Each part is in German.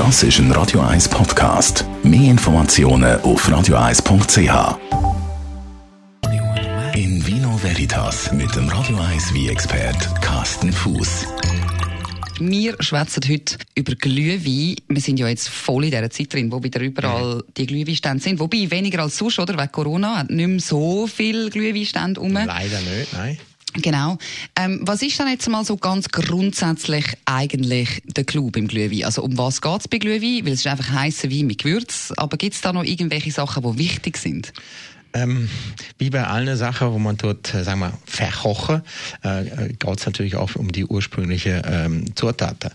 Das ist ein Radio 1 Podcast. Mehr Informationen auf radio1.ch. In Vino Veritas mit dem Radio 1 wie expert Carsten Fuß. Wir schwätzen heute über Glühwein. Wir sind ja jetzt voll in dieser Zeit drin, wo wieder überall die Glühweinstände sind. Wobei weniger als sonst, oder? Wegen Corona hat nicht mehr so viele Glühweinstände um. Leider nicht, nein. Genau. Ähm, was ist dann jetzt mal so ganz grundsätzlich eigentlich der Clou beim Glühwein? Also um was geht es bei Glühwein? Weil es ist einfach heißer Wein mit Gewürz. Aber gibt es da noch irgendwelche Sachen, die wichtig sind? Ähm, wie bei allen Sachen, wo man dort, äh, sagen wir, verkochen, äh, äh geht es natürlich auch um die ursprüngliche ähm, Zutaten.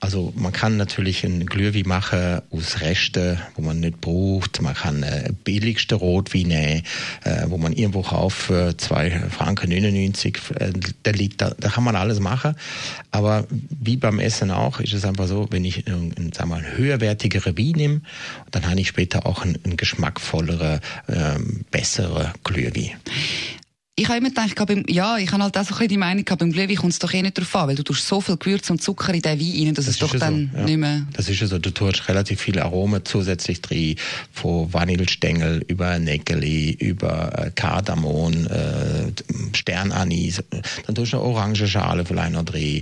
Also man kann natürlich ein Glühwein machen aus Resten, wo man nicht braucht. Man kann äh, billigste Rotwein nehmen, äh, wo man irgendwo kauft für 2 Franken 99. Äh, der liegt da, da kann man alles machen. Aber wie beim Essen auch, ist es einfach so, wenn ich ein, sagen wir, ein höherwertigere Wein nehme, dann habe ich später auch ein, ein geschmackvollere ähm, bessere Glühwein. Ich habe immer gedacht, ja, ich habe halt auch so ein bisschen die Meinung gehabt, beim Glühwein kommt es doch eh nicht drauf an, weil du tust so viel Gewürz und Zucker in den Wein rein, dass das es doch dann so, ja. nicht mehr... Das ist ja so, du tust relativ viele Aromen zusätzlich drin, von Vanillestängel über Nägeli, über äh, Kardamom, äh, Sternanis, dann tust du eine Orangenschale vielleicht noch drin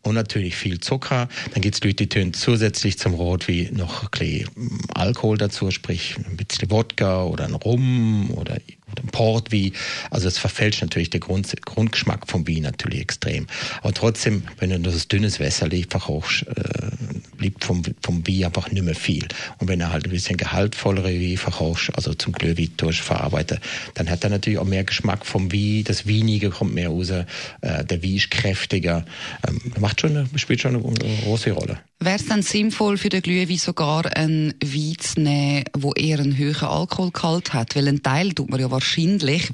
und natürlich viel Zucker. Dann gibt es Leute, die tun zusätzlich zum Rotwein noch ein bisschen Alkohol dazu, sprich ein bisschen Wodka oder ein Rum oder Port wie, also es verfälscht natürlich der Grund, Grundgeschmack vom Wein natürlich extrem. Aber trotzdem, wenn du das dünnes Wasser verkochst, äh, bleibt vom, vom Wein einfach nicht mehr viel. Und wenn er halt ein bisschen gehaltvollere Wein verkochst, also zum Glühwein durchverarbeitet, dann hat er natürlich auch mehr Geschmack vom Wein, das Weinige kommt mehr raus, äh, der Wein ist kräftiger, ähm, macht schon spielt schon eine, eine große Rolle. Wäre es dann sinnvoll für den Glühwein sogar einen Wein zu nehmen, der eher einen höheren Alkoholgehalt hat? Weil ein Teil tut man ja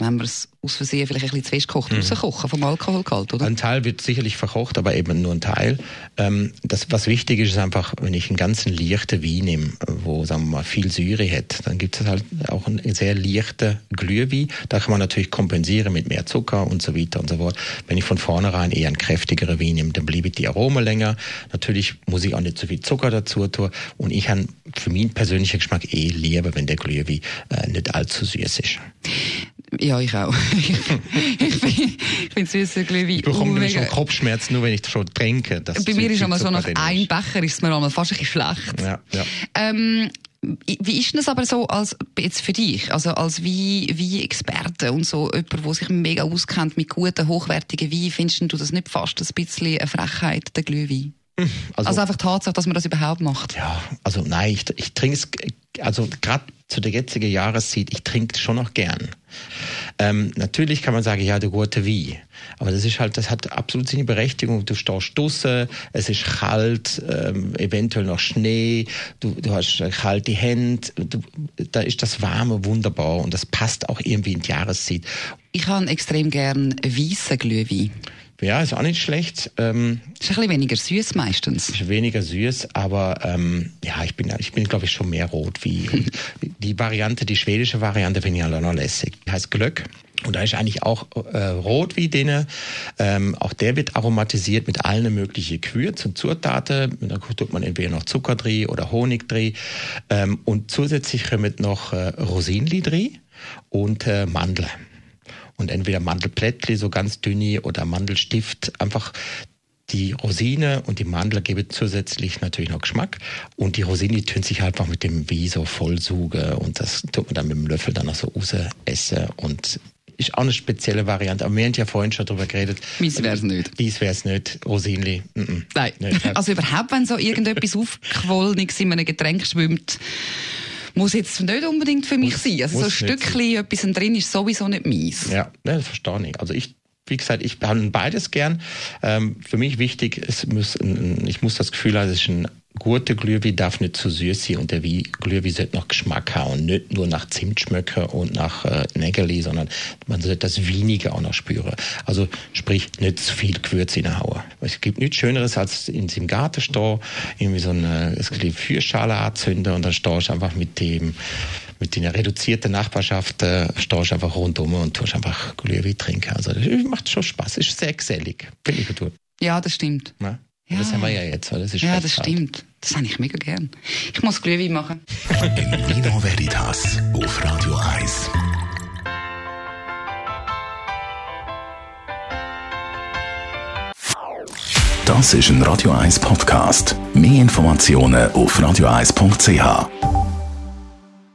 wenn man es aus Versehen vielleicht ein bisschen zu fest kocht, mhm. rauskochen vom Alkoholgehalt, oder? Ein Teil wird sicherlich verkocht, aber eben nur ein Teil. Ähm, das, was wichtig ist, ist einfach, wenn ich einen ganzen leichten Wein nehme, wo, sagen wir mal, viel Säure hat, dann gibt es halt auch einen sehr leichten Glühwein. Da kann man natürlich kompensieren mit mehr Zucker und so weiter und so fort. Wenn ich von vornherein eher einen kräftigeren Wein nehme, dann bleiben die Aromen länger. Natürlich muss ich auch nicht zu viel Zucker dazu tun. Und ich habe für meinen persönlichen Geschmack eh lieber, wenn der Glühwein äh, nicht allzu süß ist. Ja, ich auch. ich finde süßer Glühwein. Ich bekomme nämlich schon Kopfschmerzen, nur wenn ich schon trinke. Bei mir ist einmal so nach einem Becher ist es mir einmal fast ein bisschen schlecht. Ja, ja. Ähm, wie ist das aber so als jetzt für dich, also als wie wie Experte und so jemand, der sich mega auskennt mit guten hochwertigen Wein, findest du das nicht fast ein bisschen eine Frechheit der Glühwein? Also, also, einfach Tatsache, dass man das überhaupt macht. Ja, also nein, ich, ich trinke es, also gerade zu der jetzigen Jahreszeit, ich trinke es schon noch gern. Ähm, natürlich kann man sagen, ja, der gute wie. Aber das ist halt, das hat absolut seine Berechtigung. Du stehst draussen, es ist kalt, ähm, eventuell noch Schnee, du, du hast kalte Hände, du, da ist das Warme wunderbar und das passt auch irgendwie in die Jahreszeit. Ich habe extrem gern weißen Glühwein. Ja, ist auch nicht schlecht. Ähm, ist ein bisschen weniger süß meistens. Ist weniger süß, aber ähm, ja, ich bin, ich bin glaube ich schon mehr rot wie die Variante, die schwedische Variante finde ich auch noch lässig. Die heißt Glöck. Und da ist eigentlich auch äh, rot wie denen. Ähm, auch der wird aromatisiert mit allen möglichen Gewürzen und Zutaten. Da tut man entweder noch Zucker drin oder Honig drin. Ähm, und zusätzlich kommen noch äh, Rosinli drin und äh, Mandeln und entweder Mandelplättli, so ganz dünni oder Mandelstift, einfach die Rosine und die Mandel geben zusätzlich natürlich noch Geschmack und die Rosine die tun sich einfach mit dem Wie so vollsuge und das tut man dann mit dem Löffel dann noch so raus essen und ist auch eine spezielle Variante. Aber wir haben ja vorhin schon darüber geredet. Dies wäre es nicht. Dies wäre es nicht. Rosinli. Mm -mm. Nein. Nicht. Also überhaupt, wenn so irgendetwas aufgequollenes in einem Getränk schwimmt, muss jetzt nicht unbedingt für mich sein. Also so ein Stückchen etwas drin ist sowieso nicht meins. Ja, das verstehe ich. Also ich wie gesagt, ich behandle beides gern. Ähm, für mich wichtig, es muss ein, ich muss das Gefühl haben, es ist ein guter Glühwein darf nicht zu süß sein und der Glühwein sollte noch Geschmack haben und nicht nur nach Zimt schmecken und nach äh, Nägeli, sondern man sollte das Weinige auch noch spüren. Also sprich, nicht zu viel Gewürze hineinhauen. Es gibt nichts Schöneres, als in seinem Garten stehen, irgendwie so eine, eine Feuerschale anzünden und dann stehst du einfach mit dem mit den reduzierten Nachbarschaft äh, stehst einfach rundum und tust einfach Glühwein trinken. Also das macht schon Spaß, ist sehr gesellig, finde ich gut. Ja, das stimmt. Ja. Ja. Das haben wir ja jetzt, das ist Ja, das stimmt. Das habe ich mega gern. Ich muss Glühwein machen. In Vino Veritas auf Radio 1. Das ist ein Radio 1 Podcast. Mehr Informationen auf radio1.ch.